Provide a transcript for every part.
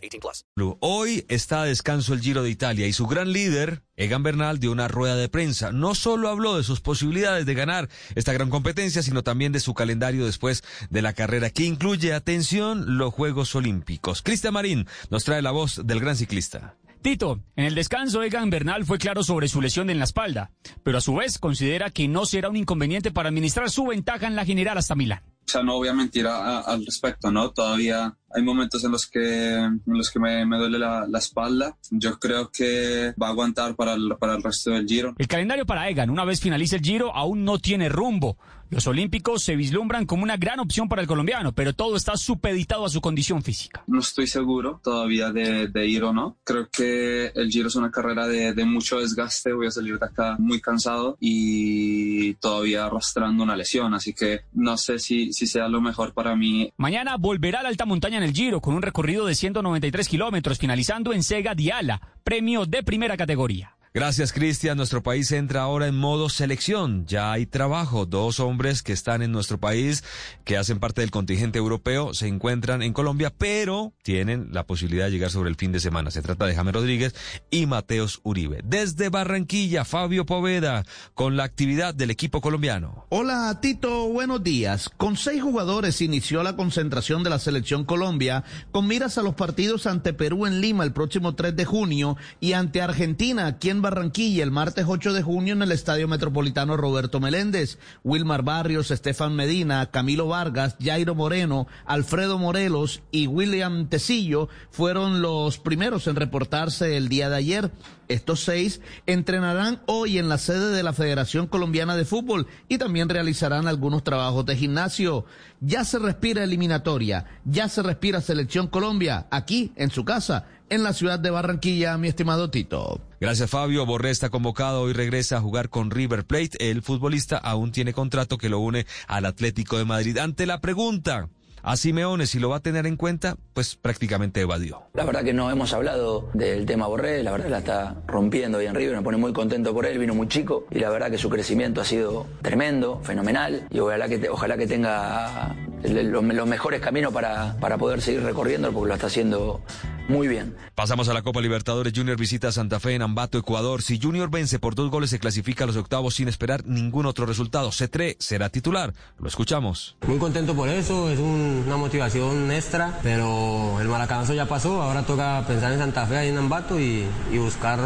18 plus. Hoy está a descanso el Giro de Italia y su gran líder, Egan Bernal, dio una rueda de prensa. No solo habló de sus posibilidades de ganar esta gran competencia, sino también de su calendario después de la carrera, que incluye, atención, los Juegos Olímpicos. Cristian Marín nos trae la voz del gran ciclista. Tito, en el descanso Egan Bernal fue claro sobre su lesión en la espalda, pero a su vez considera que no será un inconveniente para administrar su ventaja en la general hasta Milán. O sea, no voy a mentir al respecto, ¿no? Todavía hay momentos en los que, en los que me, me duele la, la, espalda. Yo creo que va a aguantar para el, para el resto del Giro. El calendario para Egan, una vez finalice el Giro, aún no tiene rumbo. Los Olímpicos se vislumbran como una gran opción para el colombiano, pero todo está supeditado a su condición física. No estoy seguro todavía de, de ir o no. Creo que el Giro es una carrera de, de, mucho desgaste. Voy a salir de acá muy cansado y todavía arrastrando una lesión, así que no sé si, si sea lo mejor para mí. Mañana volverá a la alta montaña en el Giro con un recorrido de 193 kilómetros, finalizando en Sega Diala, premio de primera categoría. Gracias, Cristian. Nuestro país entra ahora en modo selección. Ya hay trabajo. Dos hombres que están en nuestro país, que hacen parte del contingente europeo, se encuentran en Colombia, pero tienen la posibilidad de llegar sobre el fin de semana. Se trata de James Rodríguez y Mateos Uribe. Desde Barranquilla, Fabio Poveda, con la actividad del equipo colombiano. Hola, Tito. Buenos días. Con seis jugadores inició la concentración de la selección Colombia, con miras a los partidos ante Perú en Lima el próximo 3 de junio y ante Argentina, quien Barranquilla el martes 8 de junio en el Estadio Metropolitano Roberto Meléndez. Wilmar Barrios, Estefan Medina, Camilo Vargas, Jairo Moreno, Alfredo Morelos y William Tecillo fueron los primeros en reportarse el día de ayer. Estos seis entrenarán hoy en la sede de la Federación Colombiana de Fútbol y también realizarán algunos trabajos de gimnasio. Ya se respira eliminatoria, ya se respira Selección Colombia, aquí en su casa, en la ciudad de Barranquilla, mi estimado Tito. Gracias, Fabio. Borré está convocado y regresa a jugar con River Plate. El futbolista aún tiene contrato que lo une al Atlético de Madrid. Ante la pregunta a Simeone, si lo va a tener en cuenta, pues prácticamente evadió. La verdad que no hemos hablado del tema Borré, la verdad la está rompiendo ahí en River, me pone muy contento por él, vino muy chico y la verdad que su crecimiento ha sido tremendo, fenomenal y ojalá que, ojalá que tenga los, los mejores caminos para, para poder seguir recorriendo porque lo está haciendo muy bien. Pasamos a la Copa Libertadores. Junior visita Santa Fe en Ambato, Ecuador. Si Junior vence por dos goles, se clasifica a los octavos sin esperar ningún otro resultado. C3 será titular. Lo escuchamos. Muy contento por eso. Es un, una motivación extra, pero el maracanazo ya pasó. Ahora toca pensar en Santa Fe, ahí en Ambato y, y buscar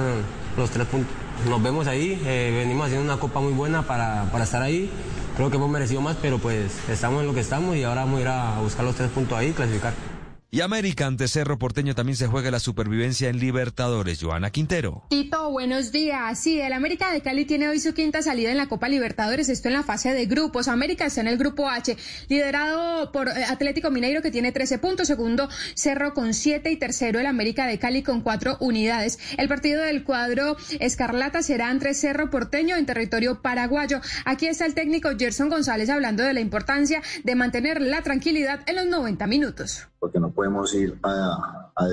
los tres puntos. Nos vemos ahí. Eh, venimos haciendo una copa muy buena para, para estar ahí. Creo que hemos merecido más, pero pues estamos en lo que estamos y ahora vamos a ir a buscar los tres puntos ahí y clasificar. Y América ante Cerro Porteño también se juega la supervivencia en Libertadores. Joana Quintero. Tito, buenos días. Sí, el América de Cali tiene hoy su quinta salida en la Copa Libertadores, esto en la fase de grupos. América está en el grupo H, liderado por Atlético Mineiro que tiene 13 puntos, segundo Cerro con 7 y tercero el América de Cali con 4 unidades. El partido del cuadro Escarlata será entre Cerro Porteño en territorio paraguayo. Aquí está el técnico Gerson González hablando de la importancia de mantener la tranquilidad en los 90 minutos. Porque no podemos ir a, a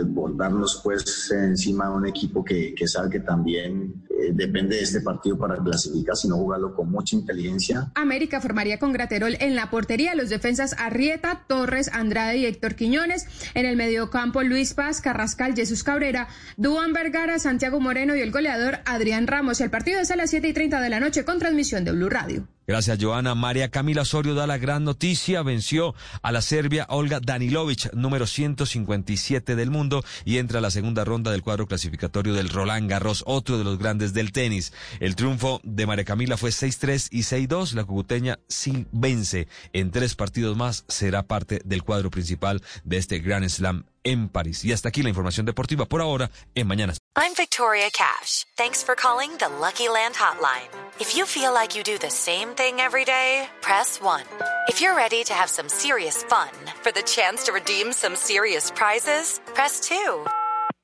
pues encima de un equipo que, que sabe que también eh, depende de este partido para clasificar, sino jugarlo con mucha inteligencia. América formaría con Graterol en la portería, los defensas Arrieta, Torres, Andrade y Héctor Quiñones, en el mediocampo Luis Paz, Carrascal, Jesús Cabrera, Duan Vergara, Santiago Moreno y el goleador Adrián Ramos. El partido es a las 7 y 30 de la noche con transmisión de Blue Radio. Gracias, Joana. María Camila Osorio da la gran noticia. Venció a la serbia Olga Danilovic, número 157 del mundo, y entra a la segunda ronda del cuadro clasificatorio del Roland Garros, otro de los grandes del tenis. El triunfo de María Camila fue 6-3 y 6-2. La cucuteña sin vence en tres partidos más. Será parte del cuadro principal de este Grand Slam en París. Y hasta aquí la información deportiva por ahora en Mañanas. I'm Victoria Cash. Thanks for calling the Lucky Land Hotline. If you feel like you do the same thing every day, press 1. If you're ready to have some serious fun for the chance to redeem some serious prizes, press 2.